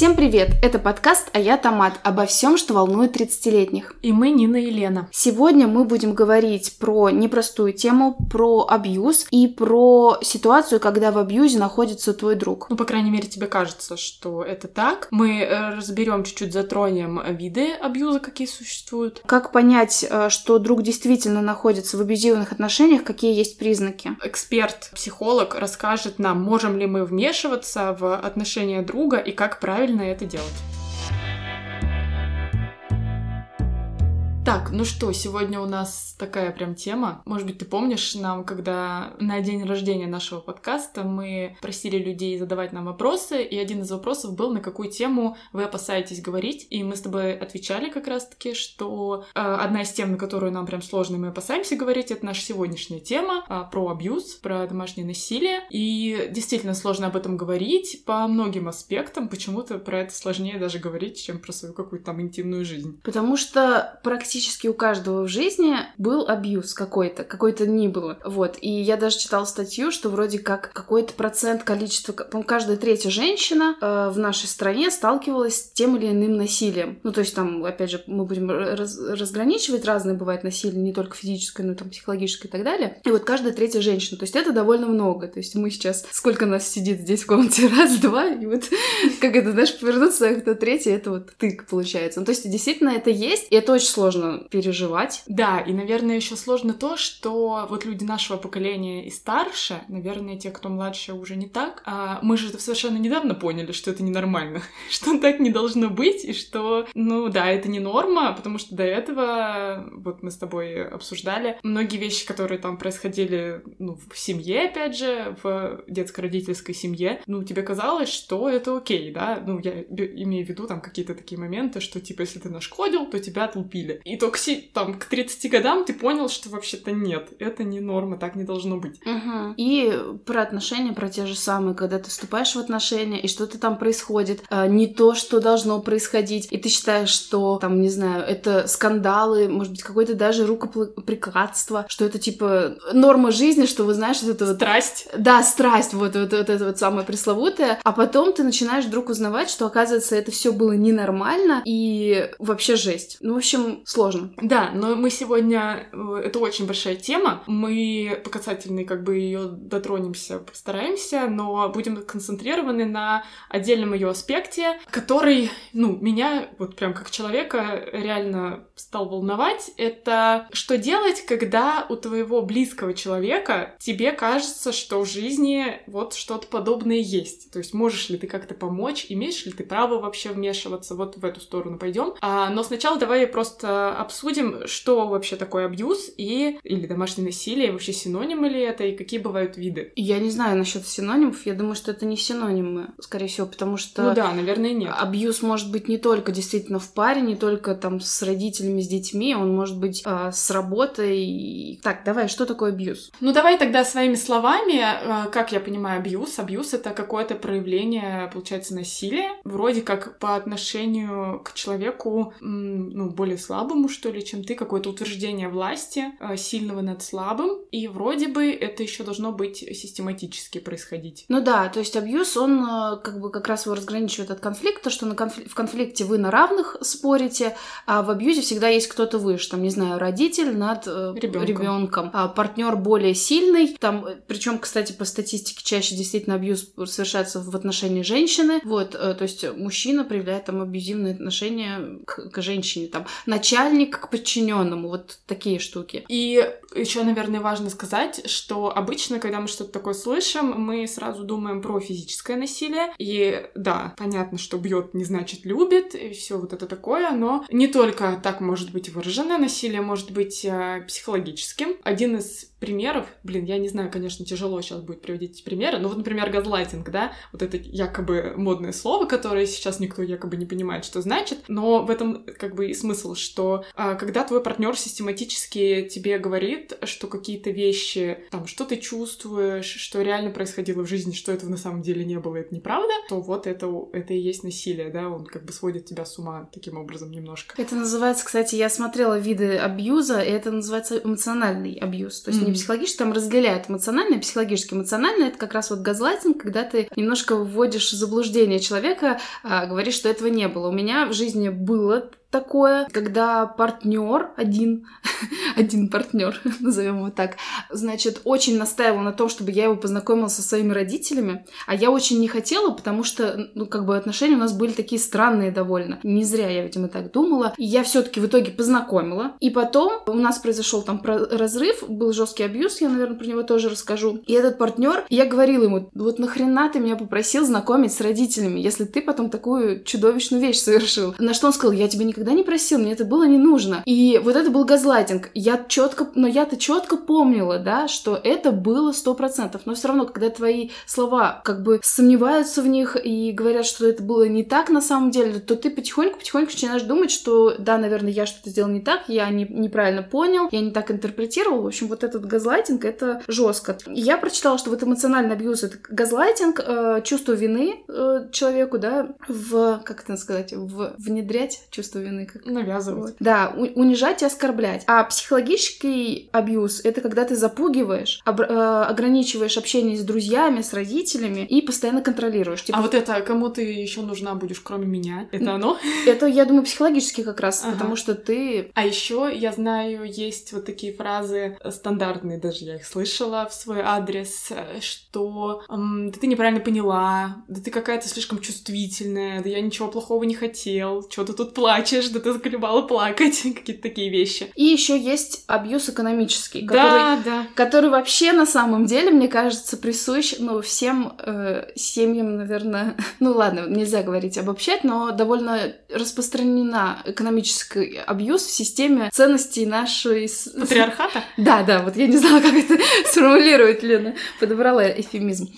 Всем привет! Это подкаст «А я Томат» обо всем, что волнует 30-летних. И мы Нина и Лена. Сегодня мы будем говорить про непростую тему, про абьюз и про ситуацию, когда в абьюзе находится твой друг. Ну, по крайней мере, тебе кажется, что это так. Мы э, разберем чуть-чуть, затронем виды абьюза, какие существуют. Как понять, э, что друг действительно находится в абьюзивных отношениях, какие есть признаки? Эксперт, психолог расскажет нам, можем ли мы вмешиваться в отношения друга и как правильно правильно это делать. Так, ну что, сегодня у нас такая прям тема. Может быть, ты помнишь, нам, когда на день рождения нашего подкаста мы просили людей задавать нам вопросы, и один из вопросов был, на какую тему вы опасаетесь говорить, и мы с тобой отвечали как раз-таки, что э, одна из тем, на которую нам прям сложно, мы опасаемся говорить, это наша сегодняшняя тема э, про абьюз, про домашнее насилие, и действительно сложно об этом говорить по многим аспектам, почему-то про это сложнее даже говорить, чем про свою какую-то там интимную жизнь. Потому что практически практически у каждого в жизни был абьюз какой-то, какой-то ни было. Вот. И я даже читала статью, что вроде как какой-то процент количества, каждая третья женщина э, в нашей стране сталкивалась с тем или иным насилием. Ну, то есть там, опять же, мы будем раз, разграничивать, разные бывает насилие, не только физическое, но и там психологическое и так далее. И вот каждая третья женщина. То есть это довольно много. То есть мы сейчас, сколько нас сидит здесь в комнате, раз, два, и вот как это, знаешь, повернуться, кто третий, это вот тык получается. Ну, то есть действительно это есть, и это очень сложно сложно переживать. Да, и, наверное, еще сложно то, что вот люди нашего поколения и старше, наверное, те, кто младше, уже не так, а мы же совершенно недавно поняли, что это ненормально, что так не должно быть, и что, ну да, это не норма, потому что до этого, вот мы с тобой обсуждали, многие вещи, которые там происходили, ну, в семье, опять же, в детско-родительской семье, ну, тебе казалось, что это окей, да, ну, я имею в виду там какие-то такие моменты, что, типа, если ты нашкодил, то тебя отлупили. И только там к 30 годам ты понял, что вообще-то нет, это не норма, так не должно быть. Угу. И про отношения, про те же самые, когда ты вступаешь в отношения, и что-то там происходит, а, не то, что должно происходить, и ты считаешь, что там, не знаю, это скандалы, может быть, какое-то даже рукоприкладство, что это типа норма жизни, что вы знаешь, вот это вот... Страсть. Да, страсть, вот, вот, вот это вот самое пресловутое. А потом ты начинаешь вдруг узнавать, что, оказывается, это все было ненормально и вообще жесть. Ну, в общем, сложно сложно. Да, но мы сегодня... Э, это очень большая тема. Мы по касательной как бы ее дотронемся, постараемся, но будем концентрированы на отдельном ее аспекте, который, ну, меня вот прям как человека реально стал волновать. Это что делать, когда у твоего близкого человека тебе кажется, что в жизни вот что-то подобное есть. То есть можешь ли ты как-то помочь, имеешь ли ты право вообще вмешиваться, вот в эту сторону пойдем. А, но сначала давай просто обсудим, что вообще такое абьюз и или домашнее насилие, вообще синонимы ли это и какие бывают виды. Я не знаю насчет синонимов, я думаю, что это не синонимы, скорее всего, потому что... Ну да, наверное, нет. Абьюз может быть не только действительно в паре, не только там с родителями, с детьми, он может быть э, с работой. Так, давай, что такое абьюз? Ну давай тогда своими словами, э, как я понимаю абьюз. Абьюз — это какое-то проявление, получается, насилия, вроде как по отношению к человеку, ну, более слабому, слабому, что ли, чем ты, какое-то утверждение власти э, сильного над слабым, и вроде бы это еще должно быть систематически происходить. Ну да, то есть абьюз, он э, как бы как раз его разграничивает от конфликта, что на конфли... в конфликте вы на равных спорите, а в абьюзе всегда есть кто-то выше, там, не знаю, родитель над э, ребенком, а партнер более сильный, там, причем, кстати, по статистике чаще действительно абьюз совершается в отношении женщины, вот, то есть мужчина проявляет там абьюзивные отношения к, к женщине, там, начальник начальник к подчиненному, вот такие штуки. И еще, наверное, важно сказать, что обычно, когда мы что-то такое слышим, мы сразу думаем про физическое насилие. И да, понятно, что бьет не значит любит, и все вот это такое, но не только так может быть выражено, насилие может быть э, психологическим. Один из примеров, блин, я не знаю, конечно, тяжело сейчас будет приводить эти примеры, но вот, например, газлайтинг, да, вот это якобы модное слово, которое сейчас никто якобы не понимает, что значит, но в этом как бы и смысл, что что а, когда твой партнер систематически тебе говорит, что какие-то вещи, там, что ты чувствуешь, что реально происходило в жизни, что этого на самом деле не было, это неправда, то вот это, это и есть насилие, да, он как бы сводит тебя с ума таким образом немножко. Это называется, кстати, я смотрела виды абьюза, и это называется эмоциональный абьюз. То есть mm-hmm. не психологический, там разделяют эмоциональный и психологический. Эмоциональный — это как раз вот газлайтинг, когда ты немножко вводишь в заблуждение человека, а, говоришь, что этого не было. У меня в жизни было такое, когда партнер один, один партнер, назовем его так, значит, очень настаивал на том, чтобы я его познакомила со своими родителями, а я очень не хотела, потому что, ну, как бы отношения у нас были такие странные довольно. Не зря я, видимо, так думала. И я все-таки в итоге познакомила. И потом у нас произошел там разрыв, был жесткий абьюз, я, наверное, про него тоже расскажу. И этот партнер, я говорила ему, вот нахрена ты меня попросил знакомить с родителями, если ты потом такую чудовищную вещь совершил? На что он сказал, я тебе никогда никогда не просил, мне это было не нужно. И вот это был газлайтинг. Я четко, но я-то четко помнила, да, что это было сто процентов. Но все равно, когда твои слова как бы сомневаются в них и говорят, что это было не так на самом деле, то ты потихоньку-потихоньку начинаешь думать, что да, наверное, я что-то сделал не так, я не, неправильно понял, я не так интерпретировал. В общем, вот этот газлайтинг это жестко. Я прочитала, что вот эмоциональный абьюз это газлайтинг, э, чувство вины э, человеку, да, в, как это сказать, в внедрять чувство вины вины. Как... Навязывать. Да, у- унижать и оскорблять. А психологический абьюз — это когда ты запугиваешь, об- э, ограничиваешь общение с друзьями, с родителями и постоянно контролируешь. Типа... А вот это, кому ты еще нужна будешь, кроме меня? Это оно? Это, я думаю, психологически как раз, ага. потому что ты... А еще я знаю, есть вот такие фразы стандартные, даже я их слышала в свой адрес, э, что да ты неправильно поняла, да ты какая-то слишком чувствительная, да я ничего плохого не хотел, что ты тут плачешь, плачешь, да ты заколебала плакать, какие-то такие вещи. И еще есть абьюз экономический, который, да, да. который вообще на самом деле, мне кажется, присущ ну, всем э, семьям, наверное, ну ладно, нельзя говорить обобщать, но довольно распространена экономический абьюз в системе ценностей нашей... Патриархата? Да, да, вот я не знала, как это сформулировать, Лена, подобрала эфемизм.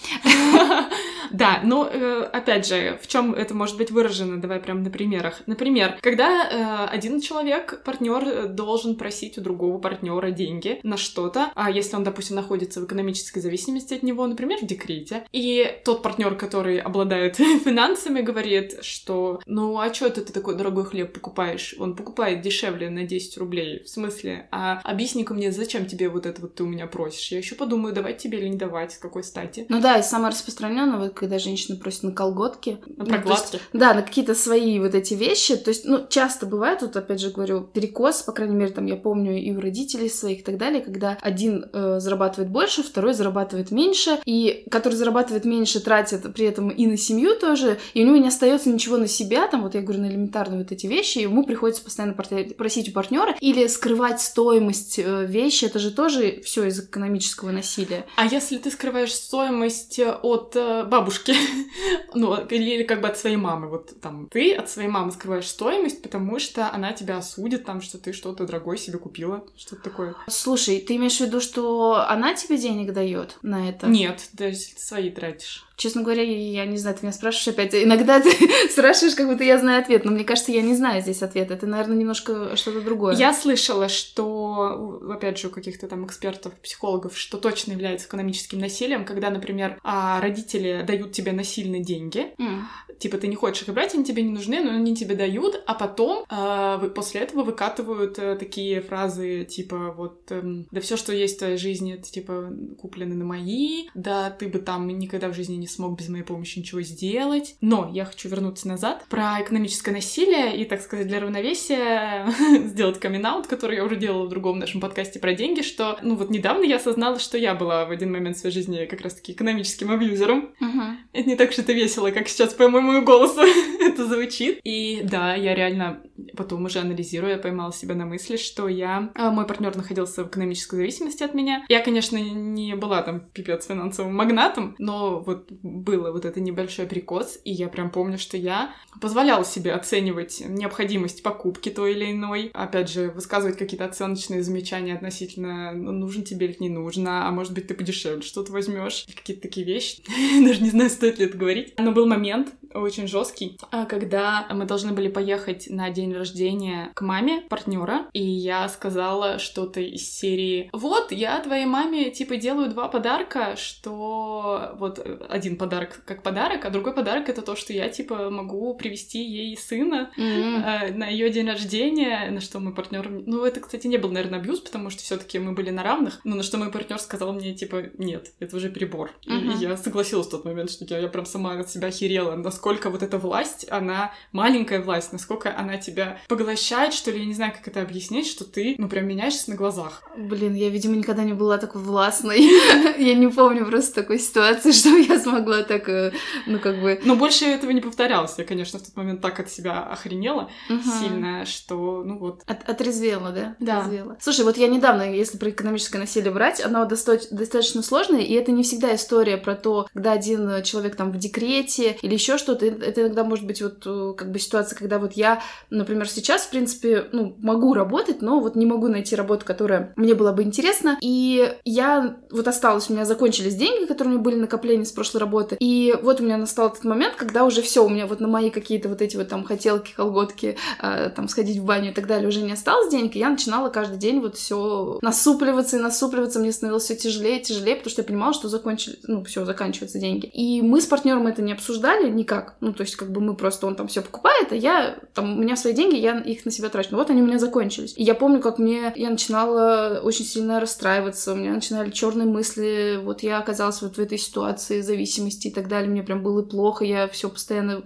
Да, но э, опять же, в чем это может быть выражено? Давай прям на примерах. Например, когда э, один человек, партнер, должен просить у другого партнера деньги на что-то, а если он, допустим, находится в экономической зависимости от него, например, в декрете, и тот партнер, который обладает финансами, говорит, что ну а что это ты такой дорогой хлеб покупаешь? Он покупает дешевле на 10 рублей. В смысле? А объясни-ка мне, зачем тебе вот это вот ты у меня просишь? Я еще подумаю, давать тебе или не давать, с какой стати. Ну да, и самое распространенное, вот когда женщины просят на колготки. На прокладки. Ну, да, на какие-то свои вот эти вещи. То есть, ну, часто бывает, тут опять же говорю, перекос, по крайней мере, там я помню и у родителей своих и так далее, когда один э, зарабатывает больше, второй зарабатывает меньше, и который зарабатывает меньше, тратит при этом и на семью тоже, и у него не остается ничего на себя, там, вот я говорю, на элементарные вот эти вещи, и ему приходится постоянно просить у партнера или скрывать стоимость э, вещи, это же тоже все из экономического насилия. А если ты скрываешь стоимость от э, бабушки, бабушки, ну, или как бы от своей мамы. Вот там ты от своей мамы скрываешь стоимость, потому что она тебя осудит, там, что ты что-то дорогое себе купила, что-то такое. Слушай, ты имеешь в виду, что она тебе денег дает на это? Нет, даже если ты свои тратишь. Честно говоря, я не знаю, ты меня спрашиваешь опять. Иногда ты спрашиваешь, как будто я знаю ответ, но мне кажется, я не знаю здесь ответа. Это, наверное, немножко что-то другое. Я слышала, что, опять же, у каких-то там экспертов, психологов, что точно является экономическим насилием, когда, например, а, родители дают тебе насильно деньги, mm. типа ты не хочешь их брать, они тебе не нужны, но они тебе дают, а потом а, после этого выкатывают э, такие фразы, типа вот, эм, да все, что есть в твоей жизни, это типа куплены на мои, да ты бы там никогда в жизни не смог без моей помощи ничего сделать. Но я хочу вернуться назад про экономическое насилие и, так сказать, для равновесия сделать камин который я уже делала в другом нашем подкасте про деньги, что, ну вот недавно я осознала, что я была в один момент в своей жизни как раз-таки экономическим абьюзером. Uh-huh. Это не так, что это весело, как сейчас по моему голосу это звучит. И да, я реально потом уже анализируя поймала себя на мысли, что я... А, мой партнер находился в экономической зависимости от меня. Я, конечно, не была там пипец финансовым магнатом, но вот было вот это небольшой прикос, и я прям помню, что я позволяла себе оценивать необходимость покупки той или иной, опять же, высказывать какие-то оценочные замечания относительно, ну, нужен тебе или не нужно, а может быть, ты подешевле что-то возьмешь, какие-то такие вещи. Даже не знаю, стоит ли это говорить. Но был момент, очень жесткий, а, когда мы должны были поехать на день рождения к маме партнера, и я сказала что-то из серии «Вот, я твоей маме, типа, делаю два подарка, что вот один подарок как подарок, а другой подарок это то, что я, типа, могу привести ей сына mm-hmm. на ее день рождения, на что мой партнер... Ну, это, кстати, не был, наверное, абьюз, потому что все таки мы были на равных, но на что мой партнер сказал мне, типа, нет, это уже перебор. Mm-hmm. И я согласилась в тот момент, что я, я прям сама от себя охерела, насколько вот эта власть, она маленькая власть, насколько она тебя поглощает, что ли, я не знаю, как это объяснить, что ты, ну, прям меняешься на глазах. Блин, я, видимо, никогда не была такой властной. Я не помню просто такой ситуации, что я смогла так, э, ну, как бы... Но больше этого не повторялось. Я, конечно, в тот момент так от себя охренела сильно, что, ну, вот... Отрезвела, да? Да. Слушай, вот я недавно, если про экономическое насилие брать, оно достаточно сложное, и это не всегда история про то, когда один человек там в декрете или еще что-то. Это иногда может быть вот э, как бы ситуация, когда вот я, например, сейчас, в принципе, ну, могу работать, но вот не могу найти работу, которая мне была бы интересна. И я вот осталась, у меня закончились деньги, которые у меня были накопления с прошлой работы. И вот у меня настал этот момент, когда уже все, у меня вот на мои какие-то вот эти вот там хотелки, колготки, э, там сходить в баню и так далее уже не осталось денег. И я начинала каждый день вот все насупливаться и насупливаться. Мне становилось все тяжелее и тяжелее, потому что я понимала, что закончили, ну, все, заканчиваются деньги. И мы с партнером это не обсуждали никак. Ну, то есть, как бы мы просто, он там все покупает, а я, там, у меня свои деньги, я их на себя трачу. Но вот они у меня закончились. И я помню, как мне, я начинала очень сильно расстраиваться, у меня начинали черные мысли, вот я оказалась вот в этой ситуации зависимости и так далее, мне прям было плохо, я все постоянно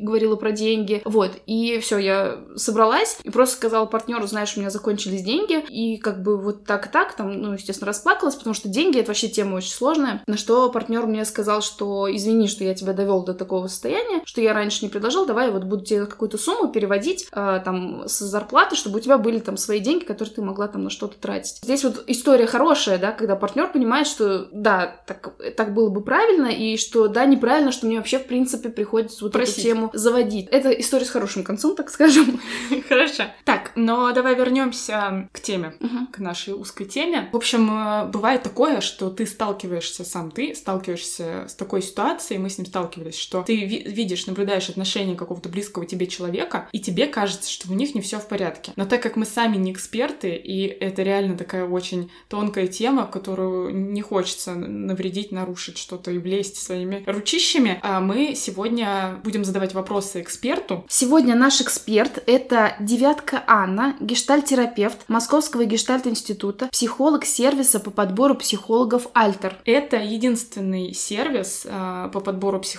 говорила про деньги, вот, и все, я собралась и просто сказала партнеру, знаешь, у меня закончились деньги, и как бы вот так-так, там, ну, естественно, расплакалась, потому что деньги — это вообще тема очень сложная, на что партнер мне сказал, что извини, что я тебя довел до такого состояния, что я раньше не предложил, давай вот буду тебе какую-то сумму переводить э, там с зарплаты, чтобы у тебя были там свои деньги, которые ты могла там на что-то тратить. Здесь вот история хорошая, да, когда партнер понимает, что да, так, так было бы правильно, и что да, неправильно, что мне вообще в принципе приходится вот Просить. эту тему заводить. Это история с хорошим концом, так скажем. Хорошо. Так, но давай вернемся к теме, к нашей узкой теме. В общем, э, бывает такое, что ты сталкиваешься сам, ты сталкиваешься с такой ситуацией, мы с ним сталкивались, что ты видишь, наблюдаешь отношения какого-то близкого тебе человека, и тебе кажется, что у них не все в порядке. Но так как мы сами не эксперты, и это реально такая очень тонкая тема, которую не хочется навредить, нарушить что-то и влезть своими ручищами, а мы сегодня будем задавать вопросы эксперту. Сегодня наш эксперт — это девятка Анна, гештальтерапевт Московского гештальт-института, психолог сервиса по подбору психологов «Альтер». Это единственный сервис э, по подбору психологов,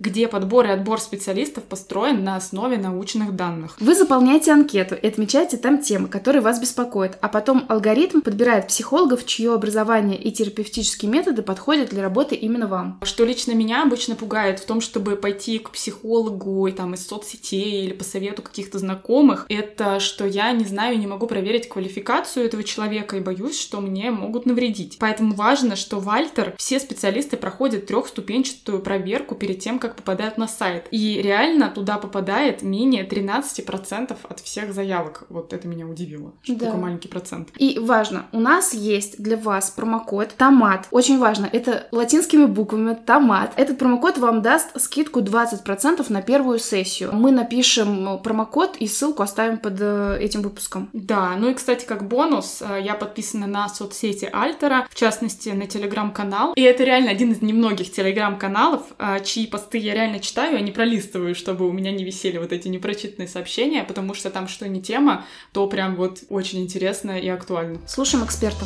где подбор и отбор специалистов построен на основе научных данных. Вы заполняете анкету и отмечаете там темы, которые вас беспокоят, а потом алгоритм подбирает психологов, чье образование и терапевтические методы подходят для работы именно вам. Что лично меня обычно пугает в том, чтобы пойти к психологу и там из соцсетей или по совету каких-то знакомых, это что я не знаю, не могу проверить квалификацию этого человека и боюсь, что мне могут навредить. Поэтому важно, что в Альтер все специалисты проходят трехступенчатую проверку перед тем, как попадают на сайт. И реально туда попадает менее 13% от всех заявок. Вот это меня удивило, что да. такой маленький процент. И важно, у нас есть для вас промокод ТОМАТ. Очень важно, это латинскими буквами ТОМАТ. Этот промокод вам даст скидку 20% на первую сессию. Мы напишем промокод и ссылку оставим под э, этим выпуском. Да, ну и, кстати, как бонус, э, я подписана на соцсети Альтера, в частности, на телеграм-канал. И это реально один из немногих телеграм-каналов, э, чьи посты я реально читаю, а не пролистываю, чтобы у меня не висели вот эти непрочитанные сообщения, потому что там что не тема, то прям вот очень интересно и актуально. Слушаем эксперта.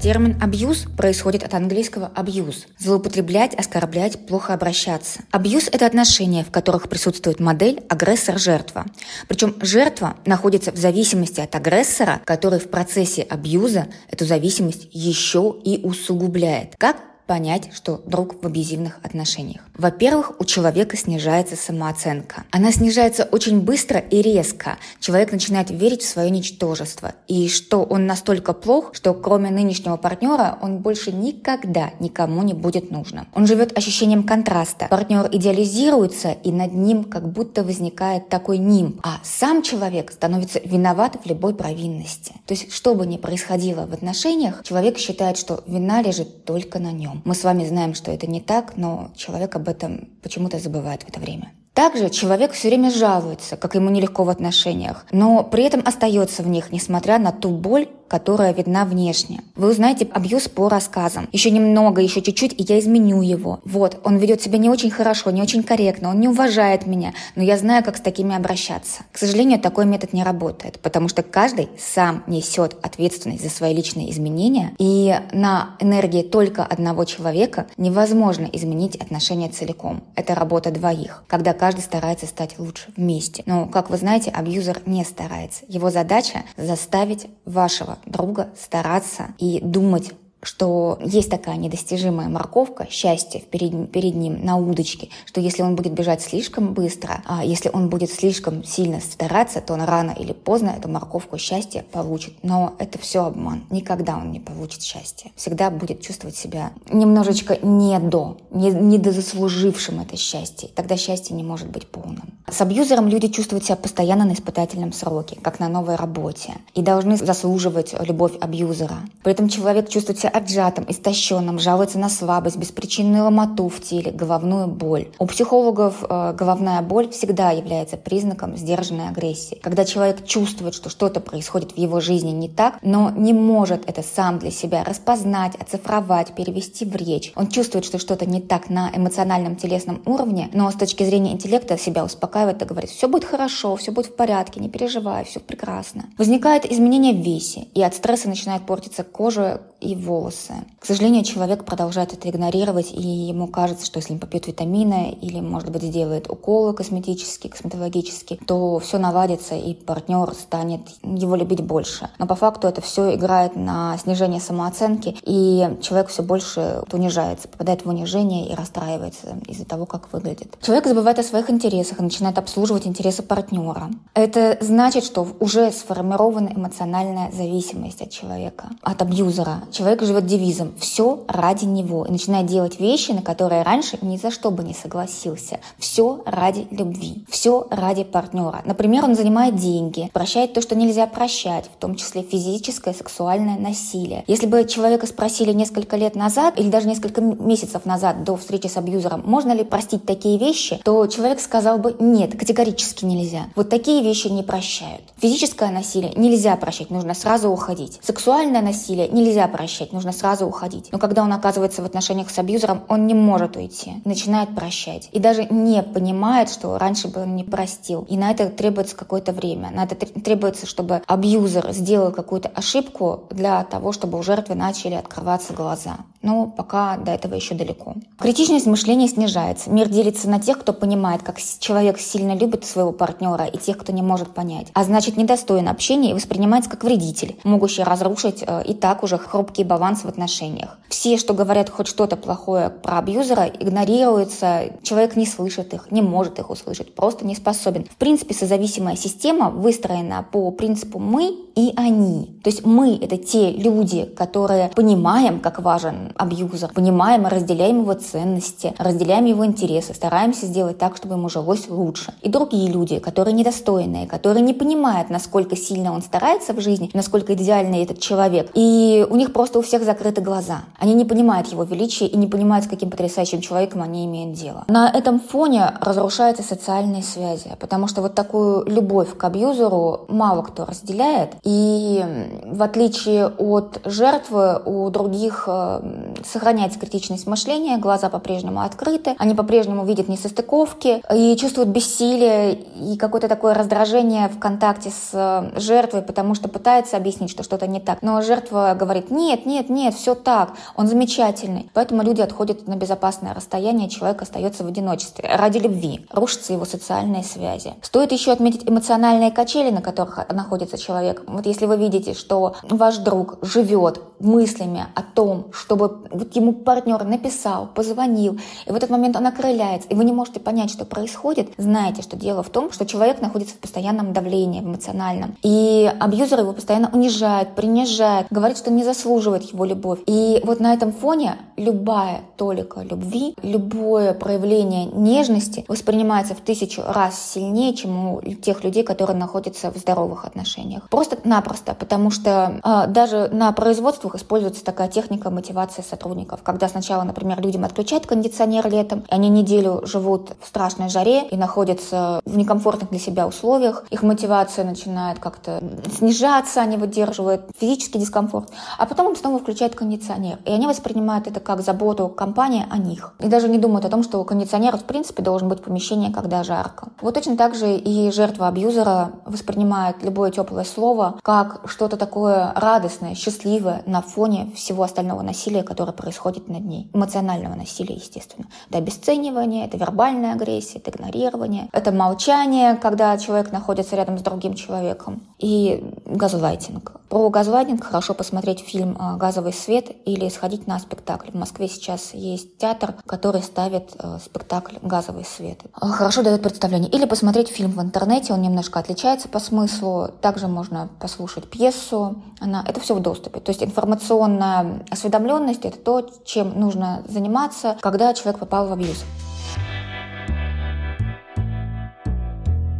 Термин «абьюз» происходит от английского «abuse» – злоупотреблять, оскорблять, плохо обращаться. Абьюз – это отношения, в которых присутствует модель агрессор-жертва. Причем жертва находится в зависимости от агрессора, который в процессе абьюза эту зависимость еще и усугубляет. Как понять, что друг в абьюзивных отношениях. Во-первых, у человека снижается самооценка. Она снижается очень быстро и резко. Человек начинает верить в свое ничтожество. И что он настолько плох, что кроме нынешнего партнера он больше никогда никому не будет нужным. Он живет ощущением контраста. Партнер идеализируется, и над ним как будто возникает такой ним. А сам человек становится виноват в любой провинности. То есть, что бы ни происходило в отношениях, человек считает, что вина лежит только на нем. Мы с вами знаем, что это не так, но человек об этом почему-то забывает в это время. Также человек все время жалуется, как ему нелегко в отношениях, но при этом остается в них, несмотря на ту боль, которая видна внешне. Вы узнаете абьюз по рассказам. Еще немного, еще чуть-чуть, и я изменю его. Вот, он ведет себя не очень хорошо, не очень корректно, он не уважает меня, но я знаю, как с такими обращаться. К сожалению, такой метод не работает, потому что каждый сам несет ответственность за свои личные изменения, и на энергии только одного человека невозможно изменить отношения целиком. Это работа двоих, когда каждый старается стать лучше вместе. Но, как вы знаете, абьюзер не старается. Его задача заставить вашего друга стараться и думать что есть такая недостижимая морковка, счастье перед, перед ним на удочке, что если он будет бежать слишком быстро, а если он будет слишком сильно стараться, то он рано или поздно эту морковку счастья получит. Но это все обман. Никогда он не получит счастье. Всегда будет чувствовать себя немножечко не до, не, не до заслужившим это счастье. Тогда счастье не может быть полным. С абьюзером люди чувствуют себя постоянно на испытательном сроке, как на новой работе, и должны заслуживать любовь абьюзера. При этом человек чувствует себя отжатым, истощенным, жалуется на слабость, беспричинную ломоту в теле, головную боль. У психологов э, головная боль всегда является признаком сдержанной агрессии. Когда человек чувствует, что что-то происходит в его жизни не так, но не может это сам для себя распознать, оцифровать, перевести в речь. Он чувствует, что что-то не так на эмоциональном телесном уровне, но с точки зрения интеллекта себя успокаивает и говорит, все будет хорошо, все будет в порядке, не переживай, все прекрасно. Возникает изменение в весе, и от стресса начинает портиться кожа и волосы. К сожалению, человек продолжает это игнорировать, и ему кажется, что если он попьет витамины или, может быть, сделает уколы косметические, косметологические, то все наладится, и партнер станет его любить больше. Но по факту это все играет на снижение самооценки, и человек все больше унижается, попадает в унижение и расстраивается из-за того, как выглядит. Человек забывает о своих интересах и начинает обслуживать интересы партнера. Это значит, что уже сформирована эмоциональная зависимость от человека, от абьюзера. Человек живет девизом «все ради него» и начинает делать вещи, на которые раньше ни за что бы не согласился. Все ради любви, все ради партнера. Например, он занимает деньги, прощает то, что нельзя прощать, в том числе физическое, сексуальное насилие. Если бы человека спросили несколько лет назад или даже несколько месяцев назад до встречи с абьюзером, можно ли простить такие вещи, то человек сказал бы «нет, категорически нельзя». Вот такие вещи не прощают. Физическое насилие нельзя прощать, нужно сразу уходить. Сексуальное насилие нельзя прощать, нужно сразу уходить. Но когда он оказывается в отношениях с абьюзером, он не может уйти, начинает прощать. И даже не понимает, что раньше бы он не простил. И на это требуется какое-то время. На это требуется, чтобы абьюзер сделал какую-то ошибку для того, чтобы у жертвы начали открываться глаза. Но пока до этого еще далеко. Критичность мышления снижается. Мир делится на тех, кто понимает, как человек сильно любит своего партнера, и тех, кто не может понять. А значит, недостоин общения и воспринимается как вредитель, могущий разрушить э, и так уже хрупкий баланс в отношениях. Все, что говорят хоть что-то плохое про абьюзера, игнорируются. Человек не слышит их, не может их услышать, просто не способен. В принципе, созависимая система выстроена по принципу «мы и они». То есть мы — это те люди, которые понимаем, как важен абьюзер, понимаем и разделяем его ценности, разделяем его интересы, стараемся сделать так, чтобы ему жилось лучше. И другие люди, которые недостойные, которые не понимают, насколько сильно он старается в жизни, насколько идеальный этот человек. И у них просто у всех закрыты глаза. Они не понимают его величия и не понимают, с каким потрясающим человеком они имеют дело. На этом фоне разрушаются социальные связи, потому что вот такую любовь к абьюзеру мало кто разделяет. И в отличие от жертвы, у других э, сохраняется критичность мышления, глаза по-прежнему открыты, они по-прежнему видят несостыковки и чувствуют бессилие и какое-то такое раздражение в контакте с э, жертвой, потому что пытается объяснить, что что-то не так. Но жертва говорит, нет, нет, нет, все так, он замечательный. Поэтому люди отходят на безопасное расстояние, человек остается в одиночестве ради любви, рушатся его социальные связи. Стоит еще отметить эмоциональные качели, на которых находится человек. Вот если вы видите, что ваш друг живет мыслями о том, чтобы вот ему партнер написал, позвонил, и в этот момент он окрыляется, и вы не можете понять, что происходит, знаете, что дело в том, что человек находится в постоянном давлении, эмоциональном. И абьюзер его постоянно унижает, принижает, говорит, что не заслуживает его любовь. И вот на этом фоне любая толика любви, любое проявление нежности воспринимается в тысячу раз сильнее, чем у тех людей, которые находятся в здоровых отношениях. Просто-напросто, потому что э, даже на производствах используется такая техника мотивации сотрудников, когда сначала, например, людям отключают кондиционер летом, и они неделю живут в страшной жаре и находятся в некомфортных для себя условиях, их мотивация начинает как-то снижаться, они выдерживают физический дискомфорт, а потом им снова включают кондиционер, и они воспринимают это как заботу компании о них. И даже не думают о том, что кондиционер, в принципе, должен быть в помещении, когда жарко. Вот точно так же и жертва абьюзера воспринимает любое теплое слово как что-то такое радостное, счастливое на фоне всего остального насилия, которое происходит над ней. Эмоционального насилия, естественно. Это обесценивание, это вербальная агрессия, это игнорирование, это молчание, когда человек находится рядом с другим человеком. И газлайтинг. Про газлайтинг хорошо посмотреть фильм э, «Газовый свет» или сходить на спектакль. В Москве сейчас есть театр, который ставит э, спектакль «Газовый свет». Э, хорошо дает представление. Или посмотреть фильм в интернете, он немножко отличается по смыслу. Также можно послушать пьесу. Она, это все в доступе. То есть информационная осведомленность – это то, чем нужно заниматься, когда человек попал в абьюз.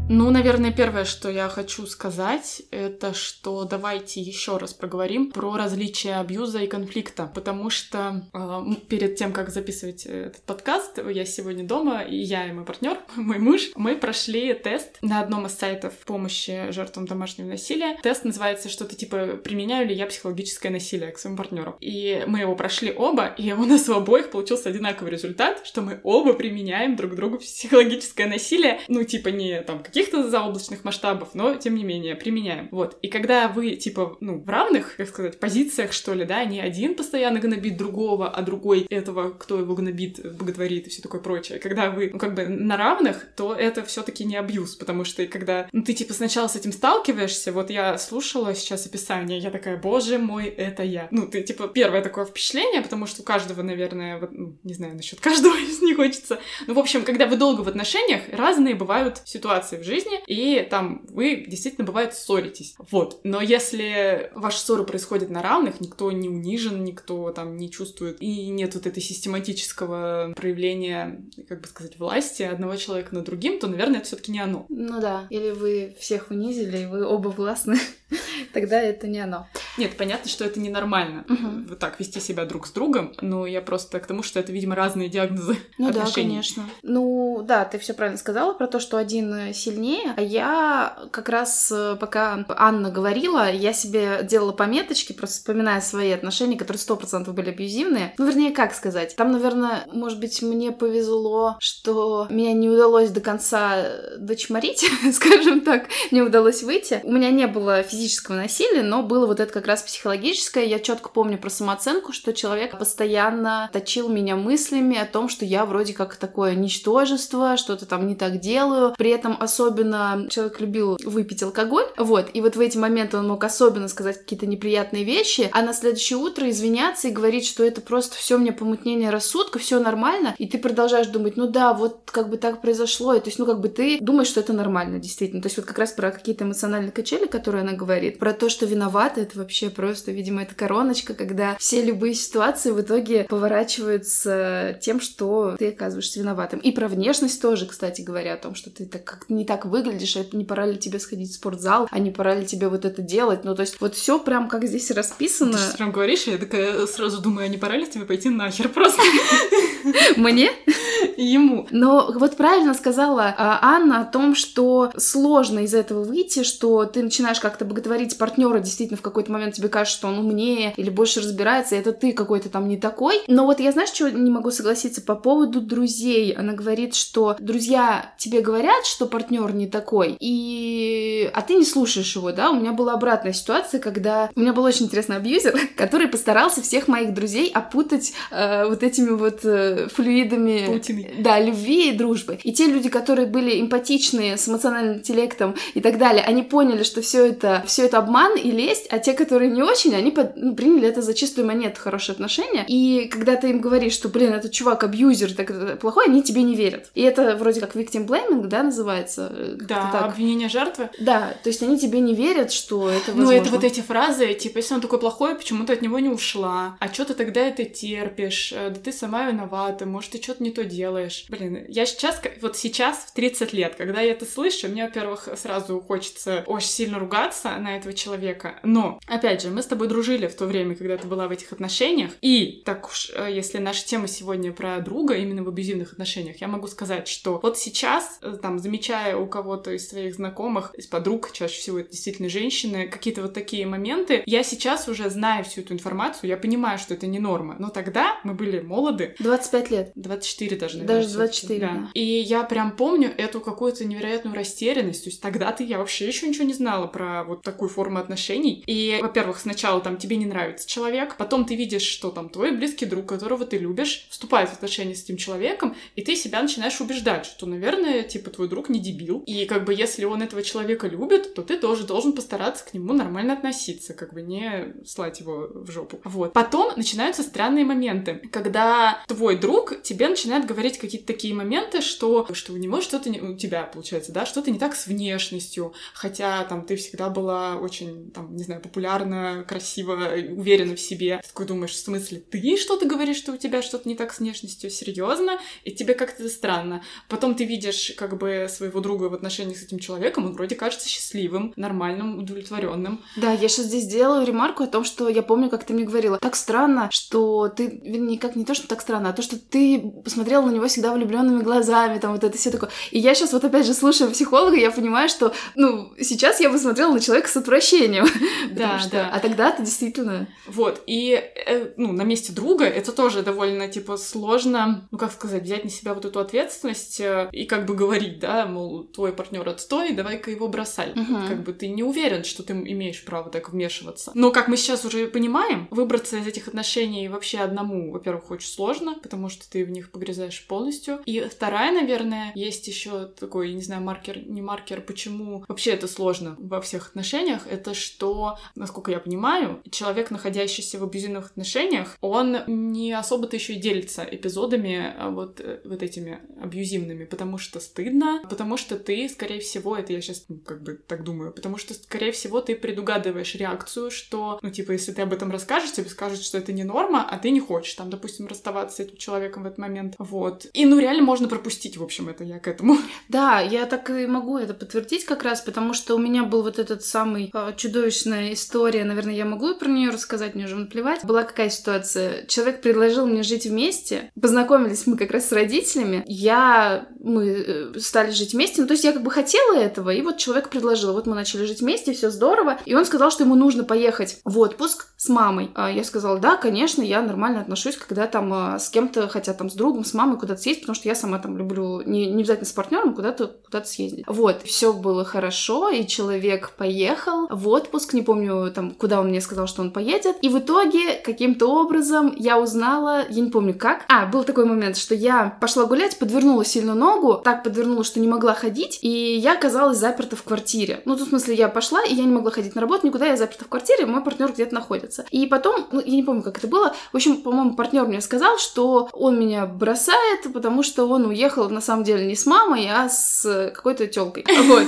Ну, наверное, первое, что я хочу сказать, это что давайте еще раз проговорим про различия абьюза и конфликта, потому что э, перед тем, как записывать этот подкаст, я сегодня дома, и я и мой партнер, мой муж, мы прошли тест на одном из сайтов помощи жертвам домашнего насилия. Тест называется что-то типа «Применяю ли я психологическое насилие к своему партнеру?» И мы его прошли оба, и у нас у обоих получился одинаковый результат, что мы оба применяем друг другу психологическое насилие, ну, типа не там каких-то заоблачных масштабов, но, тем не менее, применяем. Вот. И когда вы, типа, ну, в равных, как сказать, позициях, что ли, да, не один постоянно гнобит другого, а другой этого, кто его гнобит, боготворит и все такое прочее. Когда вы, ну, как бы на равных, то это все таки не абьюз, потому что когда, ну, ты, типа, сначала с этим сталкиваешься, вот я слушала сейчас описание, я такая, боже мой, это я. Ну, ты, типа, первое такое впечатление, потому что у каждого, наверное, вот, ну, не знаю, насчет каждого из них хочется. Ну, в общем, когда вы долго в отношениях, разные бывают ситуации в жизни, и там вы действительно бывает ссоритесь. Вот. Но если ваша ссора происходит на равных, никто не унижен, никто там не чувствует, и нет вот этой систематического проявления, как бы сказать, власти одного человека над другим, то, наверное, это все таки не оно. Ну да. Или вы всех унизили, и вы оба властны, тогда это не оно. Нет, понятно, что это ненормально. Угу. Вот так вести себя друг с другом, но я просто к тому, что это, видимо, разные диагнозы Ну отношений. да, конечно. Ну да, ты все правильно сказала про то, что один сильнее, а я как раз, э, пока Анна говорила, я себе делала пометочки, просто вспоминая свои отношения, которые сто процентов были абьюзивные. Ну, вернее, как сказать? Там, наверное, может быть, мне повезло, что меня не удалось до конца дочморить, скажем так, не удалось выйти. У меня не было физического насилия, но было вот это как раз психологическое. Я четко помню про самооценку, что человек постоянно точил меня мыслями о том, что я вроде как такое ничтожество, что-то там не так делаю. При этом особенно человек любил выпить алкоголь, вот, и вот в эти моменты он мог особенно сказать какие-то неприятные вещи, а на следующее утро извиняться и говорить, что это просто все мне помутнение рассудка, все нормально, и ты продолжаешь думать, ну да, вот как бы так произошло, и то есть, ну как бы ты думаешь, что это нормально, действительно, то есть вот как раз про какие-то эмоциональные качели, которые она говорит, про то, что виновата, это вообще просто, видимо, это короночка, когда все любые ситуации в итоге поворачиваются тем, что ты оказываешься виноватым. И про внешность тоже, кстати говоря, о том, что ты так как не так выглядишь, а не пора ли тебе сходить в спортзал, а не пора ли тебе вот это делать. Ну, то есть вот все прям как здесь расписано. Ты сейчас прям говоришь, я такая сразу думаю, а не пора ли тебе пойти нахер просто? Мне? Ему. Но вот правильно сказала а, Анна о том, что сложно из этого выйти, что ты начинаешь как-то боготворить партнера, действительно в какой-то момент тебе кажется, что он умнее или больше разбирается, это ты какой-то там не такой. Но вот я, знаешь, что не могу согласиться по поводу друзей. Она говорит, что друзья тебе говорят, что партнер не такой, и... а ты не слушаешь его, да? У меня была обратная ситуация, когда у меня был очень интересный абьюзер, который постарался всех моих друзей опутать э, вот этими вот э, флюидами Паутиной. да, любви и дружбы. И те люди, которые были эмпатичные, с эмоциональным интеллектом и так далее, они поняли, что все это все это обман и лесть, а те, которые не очень, они под, ну, приняли это за чистую монету, хорошие отношения. И когда ты им говоришь, что, блин, этот чувак абьюзер, так это плохой, они тебе не верят. И это вроде как victim blaming, да, называется? Да, так. обвинение жертвы. Да, то есть они тебе не верят, что это возможно. Ну, это вот эти фразы, типа, если он такой плохой, почему ты от него не ушла? А что ты тогда это терпишь? Э, да ты сама виновата, может, ты что-то не то делаешь. Блин, я сейчас, вот сейчас, в 30 лет, когда я это слышу, мне, во-первых, сразу хочется очень сильно ругаться на этого человека. Но, опять же, мы с тобой дружили в то время, когда ты была в этих отношениях. И так уж, э, если наша тема сегодня про друга, именно в абьюзивных отношениях, я могу сказать, что вот сейчас, э, там, замечая у кого-то из своих знакомых, из подруг, чаще всего это действительно женщины, какие-то вот такие моменты, я сейчас уже знаю всю эту информацию, я понимаю, что это не норма. Но тогда мы были молоды. 25 лет. 24 даже, наверное. Даже 24, да. да. И я прям помню эту какую-то невероятную растерянность. То есть тогда-то я вообще еще ничего не знала про вот такую форму отношений. И, во-первых, сначала там тебе не нравится человек, потом ты видишь, что там твой близкий друг, которого ты любишь, вступает в отношения с этим человеком, и ты себя начинаешь убеждать, что, наверное, типа, твой друг не дебил. И как бы если он этого человека любит, то ты тоже должен постараться к нему нормально относиться, как бы не слать его в жопу. Вот. Потом начинаются странные моменты, когда твой друг тебе начинает говорить какие-то такие моменты, что, что у него что-то не... у тебя, получается, да, что-то не так с внешностью, хотя там ты всегда была очень, там, не знаю, популярна, красиво, уверена в себе. Ты такой думаешь, в смысле, ты что-то говоришь, что у тебя что-то не так с внешностью? Серьезно? И тебе как-то странно. Потом ты видишь как бы своего друга в отношении с этим человеком, он вроде кажется счастливым, нормальным, удовлетворенным. Да, я сейчас здесь делаю ремарку о том, что я помню, как ты мне говорила, так странно, что ты, никак не то, что так странно, а то, что ты посмотрела на него всегда влюбленными глазами, там вот это все такое. И я сейчас вот опять же слушаю психолога, я понимаю, что, ну, сейчас я бы смотрела на человека с отвращением. Да, что... да. А тогда ты действительно... Вот, и, э, ну, на месте друга это тоже довольно, типа, сложно, ну, как сказать, взять на себя вот эту ответственность э, и как бы говорить, да, мол, твой партнер отстой, давай-ка его бросай. Угу. Как бы ты не уверен, что ты имеешь право так вмешиваться. Но, как мы сейчас уже понимаем, выбраться из этих отношений вообще одному, во-первых, очень сложно, потому что ты в них погрязаешь полностью. И вторая, наверное, есть еще такой, не знаю, маркер, не маркер, почему вообще это сложно во всех отношениях, это что, насколько я понимаю, человек, находящийся в абьюзивных отношениях, он не особо-то еще и делится эпизодами а вот, э, вот этими абьюзивными, потому что стыдно, потому что ты, скорее всего, это я сейчас ну, как бы так думаю, потому что, скорее всего, ты предугадываешь реакцию, что, ну, типа, если ты об этом расскажешь, тебе скажут, что это не норма, а ты не хочешь, там, допустим, расставаться с этим человеком в этот момент. Вот. И, ну, реально можно пропустить, в общем, это я к этому. Да, я так и могу это подтвердить как раз, потому что у меня был вот этот самый э, чудовищная история, наверное, я могу про нее рассказать, мне уже наплевать. Была какая ситуация? Человек предложил мне жить вместе, познакомились мы как раз с родителями, я, мы э, стали жить вместе, ну, то есть я как бы хотела этого, и вот человек предложил, вот мы начали жить вместе, все здорово, и он сказал, что ему нужно поехать в отпуск с мамой. А я сказала, да, конечно, я нормально отношусь, когда там а, с кем-то, хотя там с другом, с мамой куда-то съездить, потому что я сама там люблю не, не обязательно с партнером, куда-то куда съездить. Вот, все было хорошо, и человек поехал в отпуск, не помню там, куда он мне сказал, что он поедет, и в итоге каким-то образом я узнала, я не помню как, а, был такой момент, что я пошла гулять, подвернула сильно ногу, так подвернула, что не могла ходить, и я оказалась заперта в квартире. Ну, тут в смысле, я пошла, и я не могла ходить на работу никуда, я заперта в квартире, мой партнер где-то находится. И потом, ну, я не помню, как это было, в общем, по-моему, партнер мне сказал, что он меня бросает, потому что он уехал, на самом деле, не с мамой, а с какой-то телкой. Вот.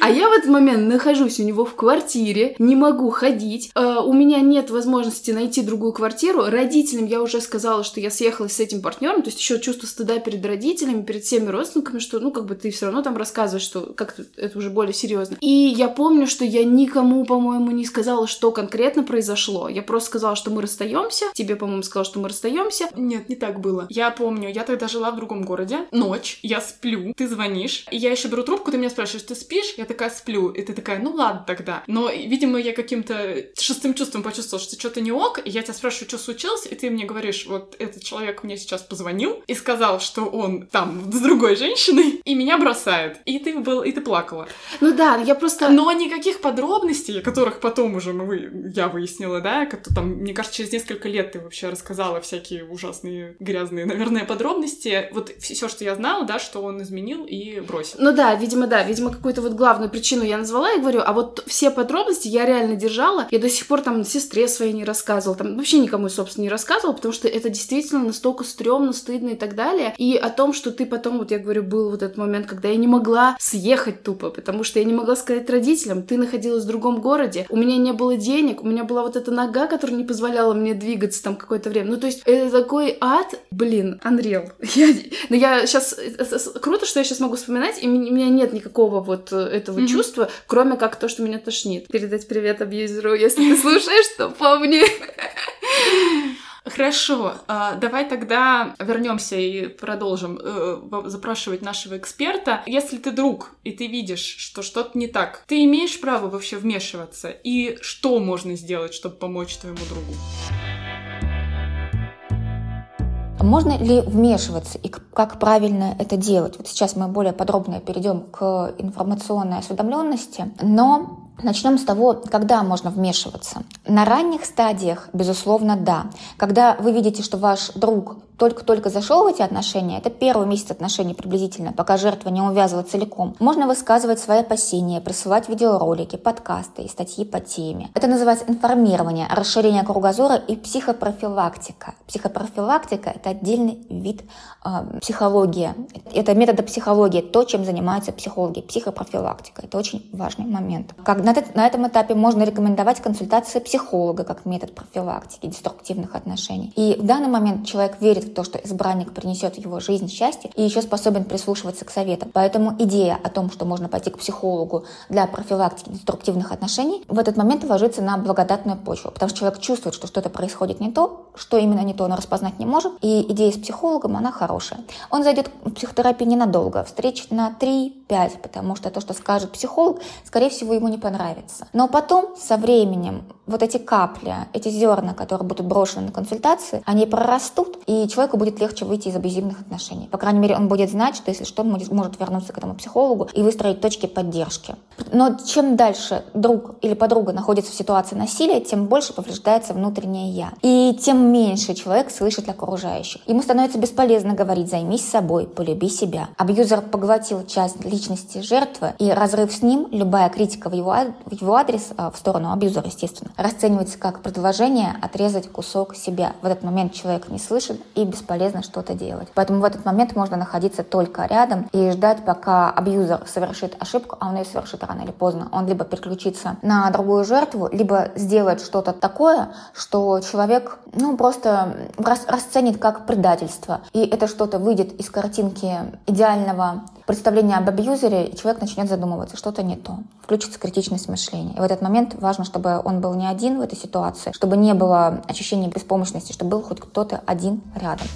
А я в этот момент нахожусь у него в квартире, не могу ходить, э, у меня нет возможности найти другую квартиру. Родителям я уже сказала, что я съехалась с этим партнером, то есть еще чувство стыда перед родителями, перед всеми родственниками, что, ну, как бы ты все равно там рассказываешь, что как-то это уже более серьезно. И я помню, что я никому, по-моему, не сказала, что конкретно произошло. Я просто сказала, что мы расстаемся. Тебе, по-моему, сказала, что мы расстаемся. Нет, не так было. Я помню, я тогда жила в другом городе. Ночь, я сплю, ты звонишь, и я еще беру трубку, ты меня спрашиваешь, ты спишь? Я такая сплю, и ты такая, ну ладно тогда. Но, видимо, я каким-то шестым чувством почувствовала, что что-то не ок, и я тебя спрашиваю, что случилось, и ты мне говоришь, вот этот человек мне сейчас позвонил и сказал, что он там с другой женщиной, и меня бросает. И ты был, и ты плакала. Ну да, я просто... Но никаких подробностей, которых потом уже мы, я выяснила, да, как там, мне кажется, через несколько лет ты вообще рассказала всякие ужасные, грязные, наверное, подробности. Вот все, что я знала, да, что он изменил и бросил. Ну да, видимо, да, видимо, какую-то вот главную главную причину я назвала, я говорю, а вот все подробности я реально держала. Я до сих пор там сестре своей не рассказывала, там вообще никому, собственно, не рассказывала, потому что это действительно настолько стрёмно, стыдно и так далее. И о том, что ты потом, вот я говорю, был вот этот момент, когда я не могла съехать тупо, потому что я не могла сказать родителям, ты находилась в другом городе, у меня не было денег, у меня была вот эта нога, которая не позволяла мне двигаться там какое-то время. Ну, то есть это такой ад, блин, Unreal. Я, но я сейчас... Круто, что я сейчас могу вспоминать, и у меня нет никакого вот э, этого mm-hmm. чувства, кроме как то, что меня тошнит. Передать привет абьюзеру, если ты слушаешь, то помни. Хорошо, а, давай тогда вернемся и продолжим э, запрашивать нашего эксперта. Если ты друг и ты видишь, что что-то не так, ты имеешь право вообще вмешиваться? И что можно сделать, чтобы помочь твоему другу? Можно ли вмешиваться и как правильно это делать? Вот сейчас мы более подробно перейдем к информационной осведомленности, но Начнем с того, когда можно вмешиваться. На ранних стадиях, безусловно, да. Когда вы видите, что ваш друг только-только зашел в эти отношения, это первый месяц отношений приблизительно, пока жертва не увязывала целиком, можно высказывать свои опасения, присылать видеоролики, подкасты и статьи по теме. Это называется информирование, расширение кругозора и психопрофилактика. Психопрофилактика – это отдельный вид э, психологии. Это методы психологии, то, чем занимаются психологи. Психопрофилактика – это очень важный момент. Как на, на этом этапе можно рекомендовать консультации психолога как метод профилактики деструктивных отношений. И в данный момент человек верит в то, что избранник принесет в его жизнь счастье и еще способен прислушиваться к советам. Поэтому идея о том, что можно пойти к психологу для профилактики деструктивных отношений, в этот момент ложится на благодатную почву, потому что человек чувствует, что что-то происходит не то, что именно не то, он распознать не может, и идея с психологом, она хорошая. Он зайдет в психотерапию ненадолго, встреч на 3-5, потому что то, что скажет психолог, скорее всего, ему не понравится. Но потом, со временем, вот эти капли, эти зерна, которые будут брошены на консультации, они прорастут, и человеку будет легче выйти из абьюзивных отношений. По крайней мере, он будет знать, что если что, он может вернуться к этому психологу и выстроить точки поддержки. Но чем дальше друг или подруга находится в ситуации насилия, тем больше повреждается внутреннее «я». И тем меньше человек слышит окружающих. Ему становится бесполезно говорить «займись собой, полюби себя». Абьюзер поглотил часть личности жертвы, и разрыв с ним, любая критика в его, в его адрес, а, в сторону абьюзера, естественно, расценивается как предложение отрезать кусок себя. В этот момент человек не слышит и бесполезно что-то делать. Поэтому в этот момент можно находиться только рядом и ждать, пока абьюзер совершит ошибку, а он ее совершит рано или поздно. Он либо переключится на другую жертву, либо сделает что-то такое, что человек ну, просто расценит как предательство. И это что-то выйдет из картинки идеального представления об абьюзере, и человек начнет задумываться, что-то не то. Включится критичность мышления. И в этот момент важно, чтобы он был не один в этой ситуации, чтобы не было ощущения беспомощности, чтобы был хоть кто-то один рядом.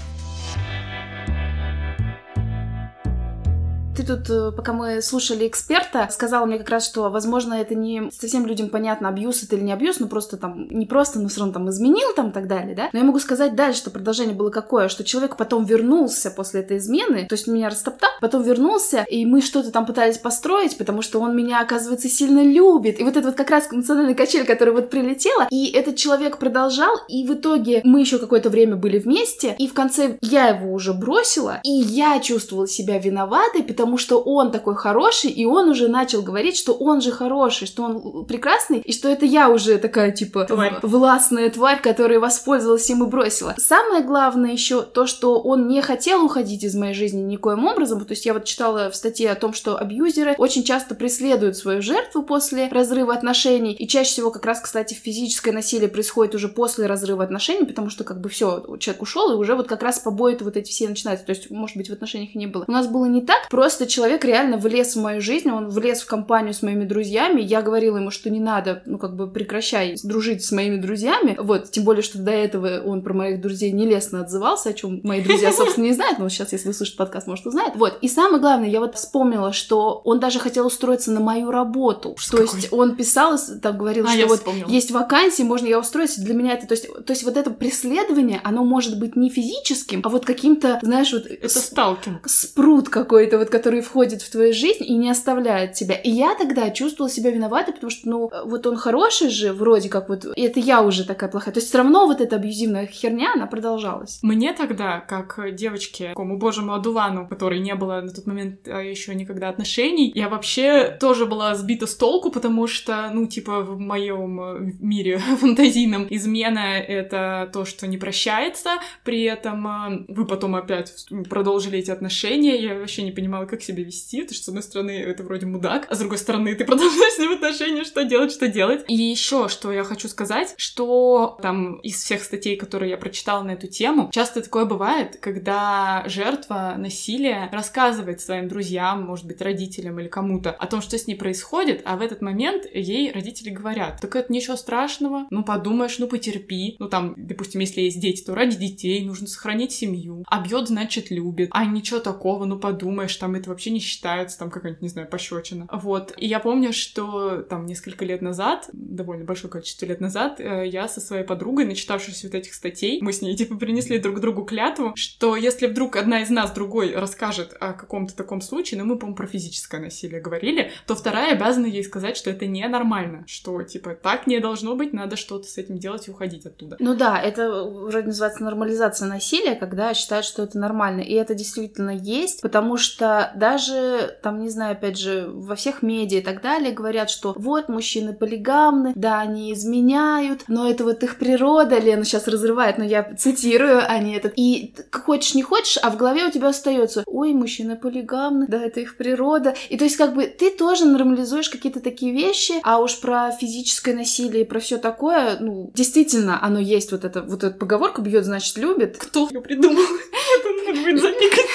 Ты тут, э, пока мы слушали эксперта, сказала мне как раз, что, возможно, это не совсем людям понятно, абьюз это или не абьюз, но просто там, не просто, но все равно там изменил там и так далее, да. Но я могу сказать дальше, что продолжение было какое, что человек потом вернулся после этой измены, то есть меня растоптал, потом вернулся, и мы что-то там пытались построить, потому что он меня, оказывается, сильно любит. И вот это вот как раз национальная качель, которая вот прилетела, и этот человек продолжал, и в итоге мы еще какое-то время были вместе, и в конце я его уже бросила, и я чувствовала себя виноватой, потому что он такой хороший, и он уже начал говорить, что он же хороший, что он прекрасный, и что это я уже такая, типа, тварь. властная тварь, которая воспользовалась им и бросила. Самое главное еще то, что он не хотел уходить из моей жизни никоим образом, то есть я вот читала в статье о том, что абьюзеры очень часто преследуют свою жертву после разрыва отношений, и чаще всего как раз, кстати, физическое насилие происходит уже после разрыва отношений, потому что как бы все, человек ушел, и уже вот как раз побои вот эти все начинаются, то есть, может быть, в отношениях и не было. У нас было не так, просто просто человек реально влез в мою жизнь, он влез в компанию с моими друзьями, я говорила ему, что не надо, ну, как бы прекращай дружить с моими друзьями, вот, тем более, что до этого он про моих друзей нелестно отзывался, о чем мои друзья, собственно, не знают, но сейчас, если услышит подкаст, может, узнает. Вот, и самое главное, я вот вспомнила, что он даже хотел устроиться на мою работу, что то есть он писал, там говорил, а, что вот вспомнила. есть вакансии, можно я устроюсь, для меня это, то есть, то есть вот это преследование, оно может быть не физическим, а вот каким-то, знаешь, вот... Это сталкинг. Спрут какой-то, вот, который который входит в твою жизнь и не оставляет тебя. И я тогда чувствовала себя виноватой, потому что, ну, вот он хороший же, вроде как вот, и это я уже такая плохая. То есть все равно вот эта абьюзивная херня, она продолжалась. Мне тогда, как девочке, такому божьему одувану, которой не было на тот момент а, еще никогда отношений, я вообще тоже была сбита с толку, потому что, ну, типа, в моем э, мире фантазийном измена — это то, что не прощается, при этом э, вы потом опять продолжили эти отношения, я вообще не понимала, как себя вести, потому что, с одной стороны, это вроде мудак, а с другой стороны, ты продолжаешь с ним отношения, что делать, что делать. И еще, что я хочу сказать, что там из всех статей, которые я прочитала на эту тему, часто такое бывает, когда жертва насилия рассказывает своим друзьям, может быть, родителям или кому-то о том, что с ней происходит, а в этот момент ей родители говорят, так это ничего страшного, ну подумаешь, ну потерпи, ну там, допустим, если есть дети, то ради детей нужно сохранить семью, а бьет, значит, любит, а ничего такого, ну подумаешь, там это вообще не считается, там какая-нибудь, не знаю, пощечина. Вот. И я помню, что там несколько лет назад, довольно большое количество лет назад, э, я со своей подругой, начитавшись вот этих статей, мы с ней, типа, принесли друг другу клятву, что если вдруг одна из нас другой расскажет о каком-то таком случае, ну, мы, по-моему, про физическое насилие говорили, то вторая обязана ей сказать, что это ненормально, что, типа, так не должно быть, надо что-то с этим делать и уходить оттуда. Ну да, это вроде называется нормализация насилия, когда считают, что это нормально. И это действительно есть, потому что даже, там, не знаю, опять же, во всех медиа и так далее говорят, что вот, мужчины полигамны, да, они изменяют, но это вот их природа, Лена сейчас разрывает, но я цитирую, а не этот. И хочешь не хочешь, а в голове у тебя остается, ой, мужчина полигамны, да, это их природа. И то есть как бы ты тоже нормализуешь какие-то такие вещи, а уж про физическое насилие и про все такое, ну, действительно, оно есть вот это, вот эта поговорка бьет, значит, любит. Кто ее придумал? Это надо будет запикать.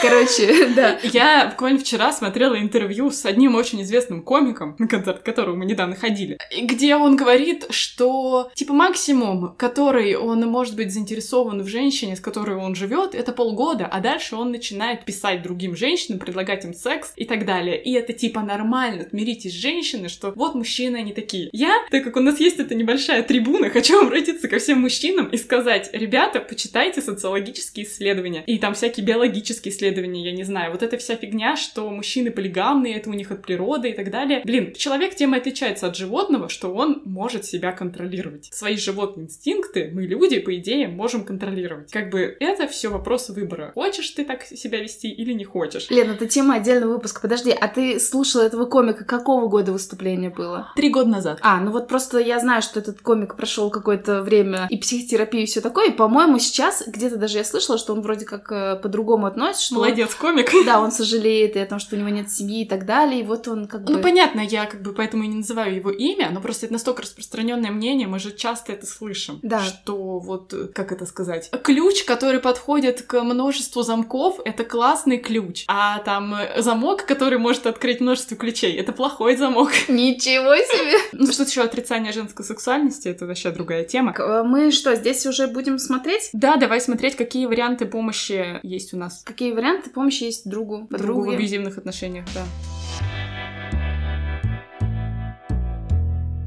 Короче, да. Я буквально вчера смотрела интервью с одним очень известным комиком, на концерт которого мы недавно ходили, где он говорит, что типа максимум, который он может быть заинтересован в женщине, с которой он живет, это полгода, а дальше он начинает писать другим женщинам, предлагать им секс и так далее. И это типа нормально, смиритесь с женщиной, что вот мужчины они такие. Я, так как у нас есть эта небольшая трибуна, хочу обратиться ко всем мужчинам и сказать, ребята, почитайте социологические исследования и там всякие биологические исследования я не знаю, вот эта вся фигня, что мужчины полигамные, это у них от природы и так далее. Блин, человек тем и отличается от животного, что он может себя контролировать. Свои животные инстинкты мы, люди, по идее, можем контролировать. Как бы это все вопрос выбора. Хочешь ты так себя вести или не хочешь? Лен, это тема отдельного выпуска. Подожди, а ты слушала этого комика какого года выступление было? Три года назад. А, ну вот просто я знаю, что этот комик прошел какое-то время и психотерапию и все такое, и, по-моему, сейчас где-то даже я слышала, что он вроде как э, по-другому относится, что Молодец, комик. Да, он сожалеет и о том, что у него нет семьи и так далее, и вот он как бы... Ну, понятно, я как бы поэтому и не называю его имя, но просто это настолько распространенное мнение, мы же часто это слышим. Да. Что вот, как это сказать, ключ, который подходит к множеству замков, это классный ключ, а там замок, который может открыть множество ключей, это плохой замок. Ничего себе! Ну, что еще отрицание женской сексуальности, это вообще другая тема. Э, мы что, здесь уже будем смотреть? Да, давай смотреть, какие варианты помощи есть у нас. Какие варианты помощи есть другу, подруге. Другу в абьюзивных отношениях, да.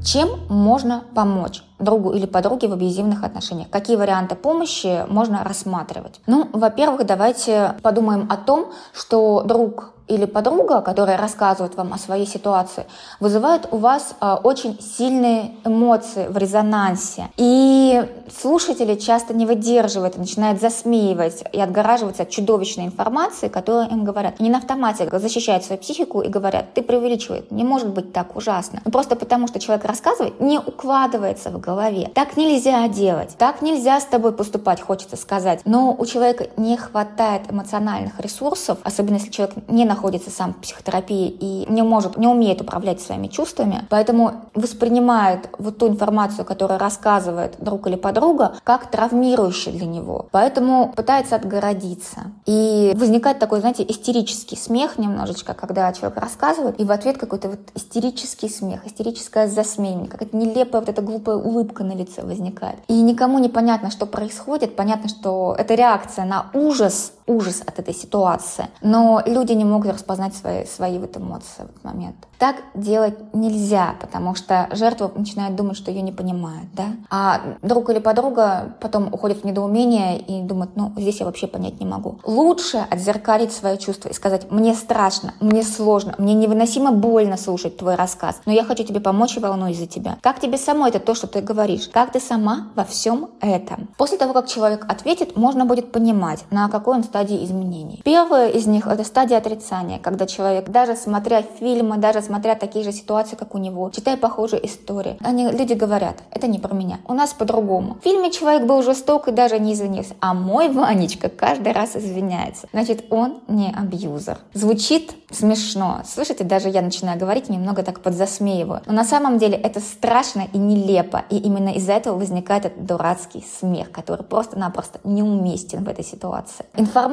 Чем можно помочь другу или подруге в абьюзивных отношениях? Какие варианты помощи можно рассматривать? Ну, во-первых, давайте подумаем о том, что друг или подруга, которая рассказывает вам о своей ситуации, вызывает у вас э, очень сильные эмоции в резонансе. И слушатели часто не выдерживают, начинают засмеивать и отгораживаться от чудовищной информации, которую им говорят. И не на автомате защищают свою психику и говорят, ты преувеличиваешь, не может быть так ужасно. Но просто потому, что человек рассказывает, не укладывается в голове. Так нельзя делать, так нельзя с тобой поступать, хочется сказать. Но у человека не хватает эмоциональных ресурсов, особенно если человек не находится сам в психотерапии и не может, не умеет управлять своими чувствами, поэтому воспринимает вот ту информацию, которую рассказывает друг или подруга, как травмирующую для него. Поэтому пытается отгородиться. И возникает такой, знаете, истерический смех немножечко, когда человек рассказывает, и в ответ какой-то вот истерический смех, истерическое засмеяние, какая-то нелепая вот эта глупая улыбка на лице возникает. И никому не понятно, что происходит. Понятно, что это реакция на ужас ужас от этой ситуации. Но люди не могут распознать свои, свои вот эмоции в этот момент. Так делать нельзя, потому что жертва начинает думать, что ее не понимают, да? А друг или подруга потом уходит в недоумение и думает, ну, здесь я вообще понять не могу. Лучше отзеркалить свои чувства и сказать, мне страшно, мне сложно, мне невыносимо больно слушать твой рассказ, но я хочу тебе помочь и волнуюсь за тебя. Как тебе самой это то, что ты говоришь? Как ты сама во всем этом? После того, как человек ответит, можно будет понимать, на какой он стадии изменений. Первая из них — это стадия отрицания, когда человек, даже смотря фильмы, даже смотря такие же ситуации, как у него, читая похожие истории, они, люди говорят, это не про меня, у нас по-другому. В фильме человек был жесток и даже не извинился, а мой Ванечка каждый раз извиняется. Значит, он не абьюзер. Звучит смешно. Слышите, даже я начинаю говорить, немного так подзасмеиваю. Но на самом деле это страшно и нелепо. И именно из-за этого возникает этот дурацкий смех, который просто-напросто неуместен в этой ситуации. Информация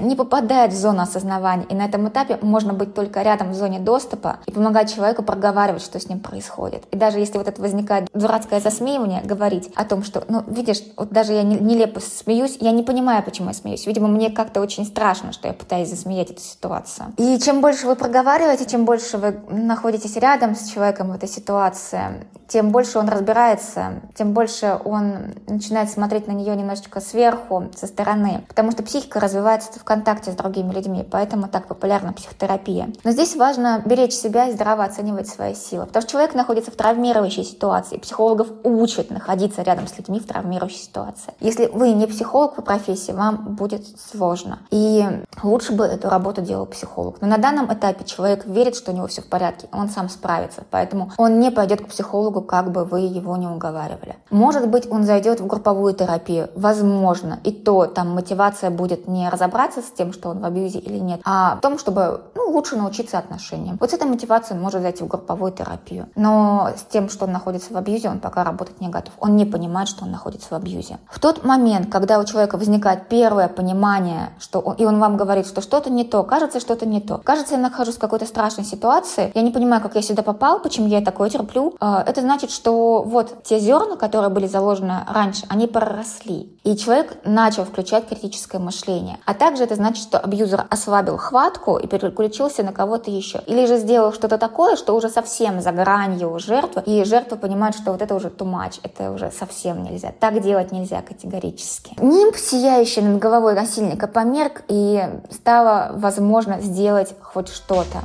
не попадает в зону осознавания, и на этом этапе можно быть только рядом в зоне доступа и помогать человеку проговаривать, что с ним происходит. И даже если вот это возникает дурацкое засмеивание, говорить о том, что, ну, видишь, вот даже я нелепо смеюсь, я не понимаю, почему я смеюсь. Видимо, мне как-то очень страшно, что я пытаюсь засмеять эту ситуацию. И чем больше вы проговариваете, чем больше вы находитесь рядом с человеком в этой ситуации, тем больше он разбирается, тем больше он начинает смотреть на нее немножечко сверху, со стороны. Потому что психика развивается в контакте с другими людьми, поэтому так популярна психотерапия. Но здесь важно беречь себя и здраво оценивать свои силы. Потому что человек находится в травмирующей ситуации. Психологов учат находиться рядом с людьми в травмирующей ситуации. Если вы не психолог по профессии, вам будет сложно. И лучше бы эту работу делал психолог. Но на данном этапе человек верит, что у него все в порядке, он сам справится. Поэтому он не пойдет к психологу, как бы вы его не уговаривали. Может быть, он зайдет в групповую терапию. Возможно. И то там мотивация будет не разобраться с тем, что он в абьюзе или нет, а в том, чтобы ну, лучше научиться отношениям. Вот с этой мотивацией он может зайти в групповую терапию. Но с тем, что он находится в абьюзе, он пока работать не готов. Он не понимает, что он находится в абьюзе. В тот момент, когда у человека возникает первое понимание, что он, и он вам говорит, что что-то не то, кажется, что-то не то. Кажется, я нахожусь в какой-то страшной ситуации, я не понимаю, как я сюда попал, почему я такое терплю. А, это значит, что вот те зерна, которые были заложены раньше, они проросли. И человек начал включать критическое мышление. А также это значит, что абьюзер ослабил хватку и переключился на кого-то еще. Или же сделал что-то такое, что уже совсем за гранью жертвы, и жертва понимает, что вот это уже too much, это уже совсем нельзя. Так делать нельзя категорически. Нимб, сияющий над головой насильника, померк, и стало возможно сделать хоть что-то.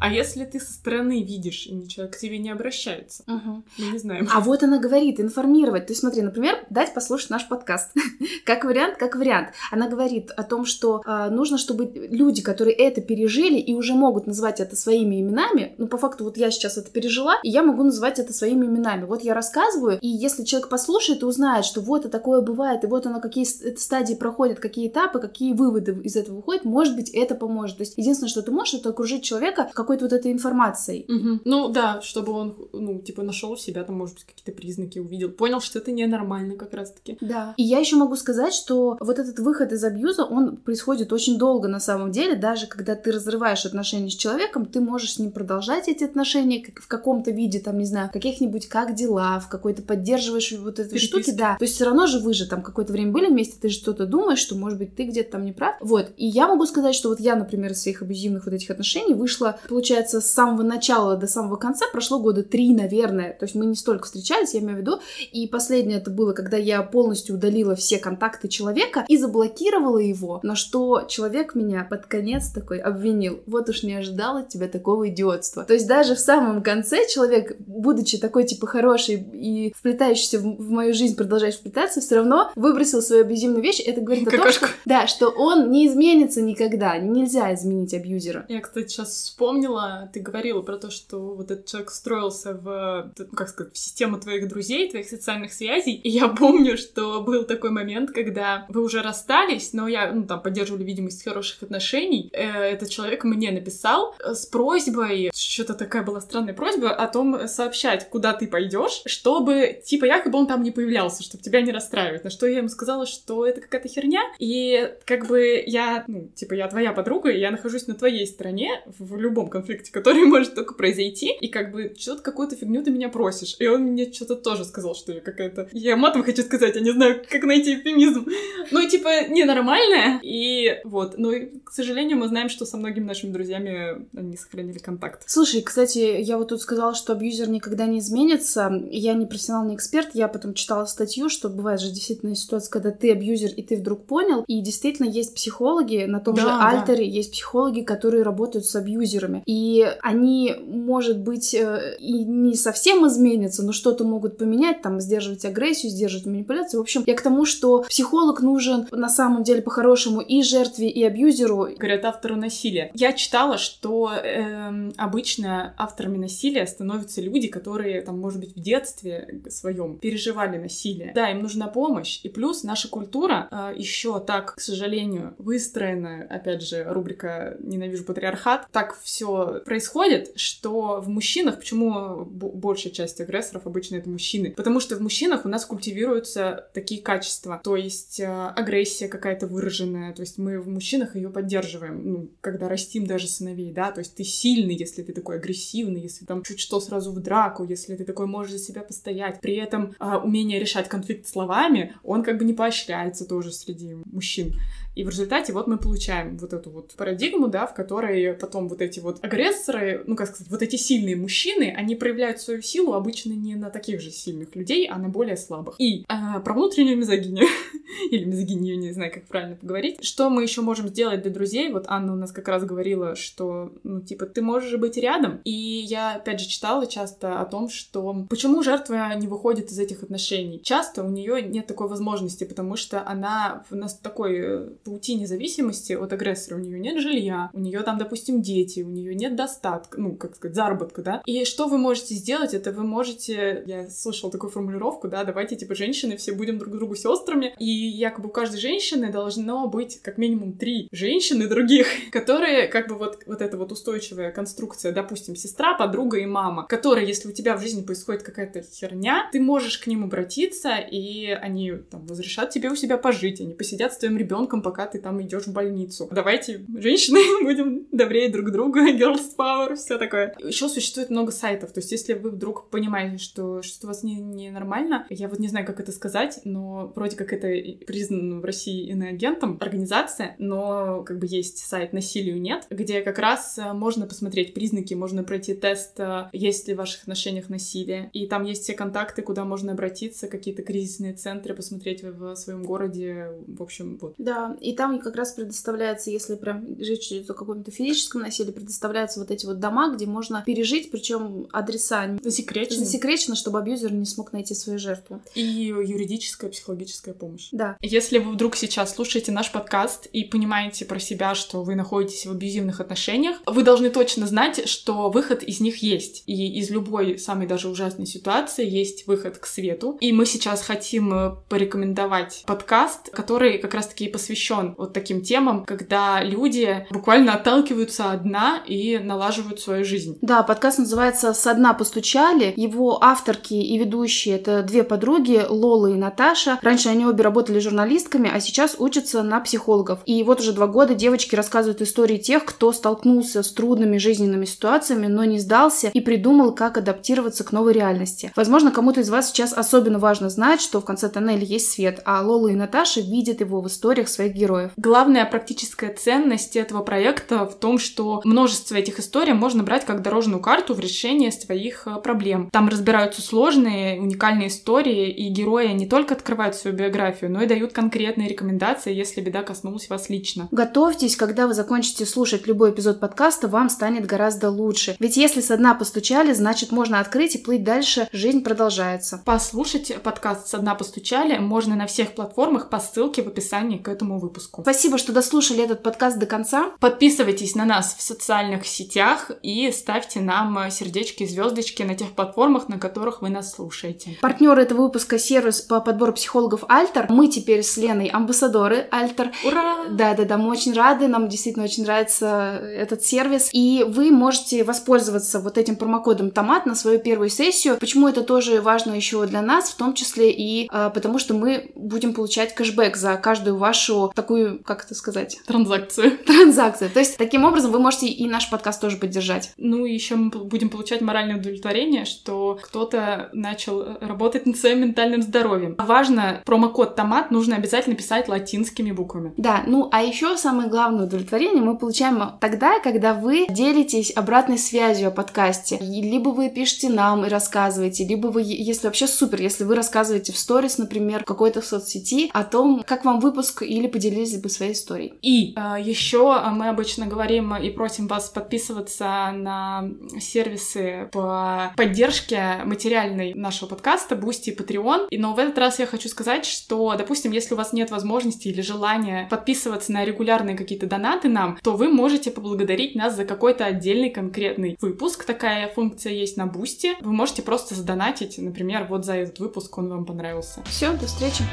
А если ты со стороны видишь, и человек к тебе не обращается, угу. мы не знаем. А вот она говорит, информировать. То есть смотри, например, дать послушать наш подкаст. как вариант, как вариант. Она говорит о том, что э, нужно, чтобы люди, которые это пережили и уже могут называть это своими именами, ну, по факту, вот я сейчас это пережила, и я могу называть это своими именами. Вот я рассказываю, и если человек послушает и узнает, что вот это такое бывает, и вот оно, какие стадии проходят, какие этапы, какие выводы из этого выходят, может быть, это поможет. То есть единственное, что ты можешь, это окружить человека как какой-то вот этой информацией. Угу. Ну да, чтобы он, ну, типа, нашел себя, там, может быть, какие-то признаки увидел, понял, что это ненормально как раз-таки. Да. И я еще могу сказать, что вот этот выход из абьюза, он происходит очень долго на самом деле, даже когда ты разрываешь отношения с человеком, ты можешь с ним продолжать эти отношения в каком-то виде, там, не знаю, каких-нибудь как дела, в какой-то поддерживаешь вот эти штуки, да. То есть все равно же вы же там какое-то время были вместе, ты что-то думаешь, что, может быть, ты где-то там не прав. Вот. И я могу сказать, что вот я, например, из своих абьюзивных вот этих отношений вышла, получается, с самого начала до самого конца прошло года три, наверное. То есть мы не столько встречались, я имею в виду. И последнее это было, когда я полностью удалила все контакты человека и заблокировала его, на что человек меня под конец такой обвинил. Вот уж не ожидала от тебя такого идиотства. То есть даже в самом конце человек, будучи такой типа хороший и вплетающийся в, в мою жизнь, продолжает вплетаться, все равно выбросил свою абьюзивную вещь. Это говорит о том, что, да, что он не изменится никогда. Нельзя изменить абьюзера. Я, кстати, сейчас вспомнила, ты говорила про то, что вот этот человек строился в, ну, как сказать, в систему твоих друзей, твоих социальных связей. И я помню, что был такой момент, когда вы уже расстались, но я, ну, там, поддерживали видимость хороших отношений. Э, этот человек мне написал с просьбой, что-то такая была странная просьба, о том сообщать, куда ты пойдешь, чтобы, типа, якобы он там не появлялся, чтобы тебя не расстраивать. На что я ему сказала, что это какая-то херня, и как бы я, ну, типа, я твоя подруга, и я нахожусь на твоей стороне в любом конфликте который может только произойти, и как бы что-то какую-то фигню ты меня просишь. И он мне что-то тоже сказал, что я какая-то... Я матом хочу сказать, я не знаю, как найти эфемизм. Ну, типа, ненормальная. И вот. Но, к сожалению, мы знаем, что со многими нашими друзьями они сохранили контакт. Слушай, кстати, я вот тут сказала, что абьюзер никогда не изменится. Я не профессионал, не эксперт. Я потом читала статью, что бывает же действительно ситуация, когда ты абьюзер, и ты вдруг понял. И действительно есть психологи, на том Да, же да. Альтере есть психологи, которые работают с абьюзерами. И они, может быть, э, и не совсем изменятся, но что-то могут поменять, там, сдерживать агрессию, сдерживать манипуляцию. В общем, я к тому, что психолог нужен на самом деле по-хорошему и жертве, и абьюзеру. Говорят автору насилия. Я читала, что эм, обычно авторами насилия становятся люди, которые, там, может быть, в детстве своем переживали насилие. Да, им нужна помощь. И плюс наша культура еще так, к сожалению, выстроена, опять же, рубрика «Ненавижу патриархат», так все происходит, что в мужчинах, почему большая часть агрессоров обычно это мужчины? Потому что в мужчинах у нас культивируются такие качества, то есть э, агрессия какая-то выраженная, то есть мы в мужчинах ее поддерживаем, ну, когда растим даже сыновей, да, то есть ты сильный, если ты такой агрессивный, если там чуть что сразу в драку, если ты такой можешь за себя постоять. При этом а, умение решать конфликт словами, он как бы не поощряется тоже среди мужчин. И в результате вот мы получаем вот эту вот парадигму, да, в которой потом вот эти вот агрессоры, ну, как сказать, вот эти сильные мужчины, они проявляют свою силу обычно не на таких же сильных людей, а на более слабых. И а, про внутреннюю мизогинию, или мизогинию, не знаю, как правильно поговорить. Что мы еще можем сделать для друзей? Вот Анна у нас как раз говорила, что, ну, типа, ты можешь быть рядом. И я, опять же, читала часто о том, что почему жертва не выходит из этих отношений. Часто у нее нет такой возможности, потому что она в нас такой э, паутине зависимости от агрессора. У нее нет жилья, у нее там, допустим, дети, у нее нет достатка, ну, как сказать, заработка, да. И что вы можете сделать? Это вы можете, я слышала такую формулировку, да, давайте, типа, женщины все будем друг другу сестрами, и якобы у каждой женщины должно быть как минимум три женщины других, которые, как бы, вот, вот эта вот устойчивая конструкция, допустим, сестра, подруга и мама, которые, если у тебя в жизни происходит какая-то херня, ты можешь к ним обратиться, и они там разрешат тебе у себя пожить, они посидят с твоим ребенком, пока ты там идешь в больницу. Давайте, женщины, будем добрее друг другу, girls power, все такое. Еще существует много сайтов, то есть если вы вдруг понимаете, что что-то у вас не, не нормально, я вот не знаю, как это сказать, но вроде как это признано в России иноагентом организация, но как бы есть сайт «Насилию нет», где как раз э, можно посмотреть признаки, можно пройти тест, э, есть ли в ваших отношениях насилие, и там есть все контакты, куда можно обратиться, какие-то кризисные центры, посмотреть в, своем городе, в общем, вот. Да, и там как раз предоставляется, если прям речь идет о каком-то физическом насилии, предоставляются вот эти вот дома, где можно пережить, причем адреса Засекречено. засекречено, чтобы абьюзер не смог найти свою жертву. И юридическая, психологическая помощь. Да. Если вы вдруг сейчас слушаете наш подкаст и понимаете про себя, что вы находитесь в абьюзивных отношениях, вы должны точно знать, что выход из них есть. И из любой самой даже ужасной ситуации есть выход к свету. И мы сейчас хотим э, порекомендовать подкаст, который как раз-таки и посвящен вот таким темам, когда люди буквально отталкиваются от дна и налаживают свою жизнь. Да, подкаст называется «Со дна постучали». Его авторки и ведущие — это две подруги, Лола и Наташа. Раньше они обе работали журналистками, а сейчас учатся на психологов. И вот уже два года девочки рассказывают истории тех, кто столкнулся с трудными жизненными ситуациями, но не сдался и придумал, как адаптироваться к новой реальности. Возможно, кому-то из вас сейчас особенно важно знать, что в конце тоннеля есть свет, а Лола и Наташа видят его в историях своих героев. Главная практическая ценность этого проекта в том, что множество этих историй можно брать как дорожную карту в решении своих э, проблем. Там разбираются сложные, уникальные истории, и герои не только открывают свою биографию, но и дают конкретные рекомендации, если беда коснулась вас лично. Готовьтесь, когда вы закончите слушать любой эпизод подкаста, вам станет гораздо лучше. Ведь если со дна постучали, значит можно открыть и плыть дальше, жизнь продолжается. Послушать подкаст «Со дна постучали» можно на всех платформах по ссылке в описании к этому выпуску. Спасибо, что дослушали этот подкаст до конца. Подписывайтесь на нас в социальных сетях и ставьте нам сердечки и звездочки на тех платформах, на которых вы нас слушаете. Партнер этого выпуска — сервис по подбору психологов Альтер. Мы теперь с Леной амбассадоры Альтер. Ура! Да-да-да, мы очень рады, нам действительно очень нравится этот сервис. И вы можете воспользоваться вот этим промокодом Томат на свою первую сессию. Почему это тоже важно еще для нас, в том числе и а, потому, что мы будем получать кэшбэк за каждую вашу такую, как это сказать? Транзакцию. Транзакцию. То есть, таким образом, вы можете и наш подкаст тоже поддержать. Ну, и еще мы будем получать моральное удовлетворение, что кто-то начал работать над своим ментальным здоровьем. Важно, промокод Томат нужно обязательно писать латинскими буквами. Да, ну а еще самое главное удовлетворение мы получаем тогда, когда вы делитесь обратной связью о подкасте. Либо вы пишете нам и рассказываете, либо вы, если вообще супер, если вы рассказываете в сторис, например, в какой-то соцсети о том, как вам выпуск или поделились бы своей историей. И э, еще мы обычно говорим и просим вас подписываться на сервисы по поддержке материальной нашего подкаста Boosty и Patreon. Но в этот раз я хочу сказать, что, допустим, если у вас нет возможности или желания подписываться на регулярные какие-то донаты нам, то вы можете поблагодарить нас за какой-то отдельный конкретный выпуск. Такая функция есть на Boosty. Вы можете просто задонатить, например, вот за этот выпуск он вам понравился. Все, до встречи.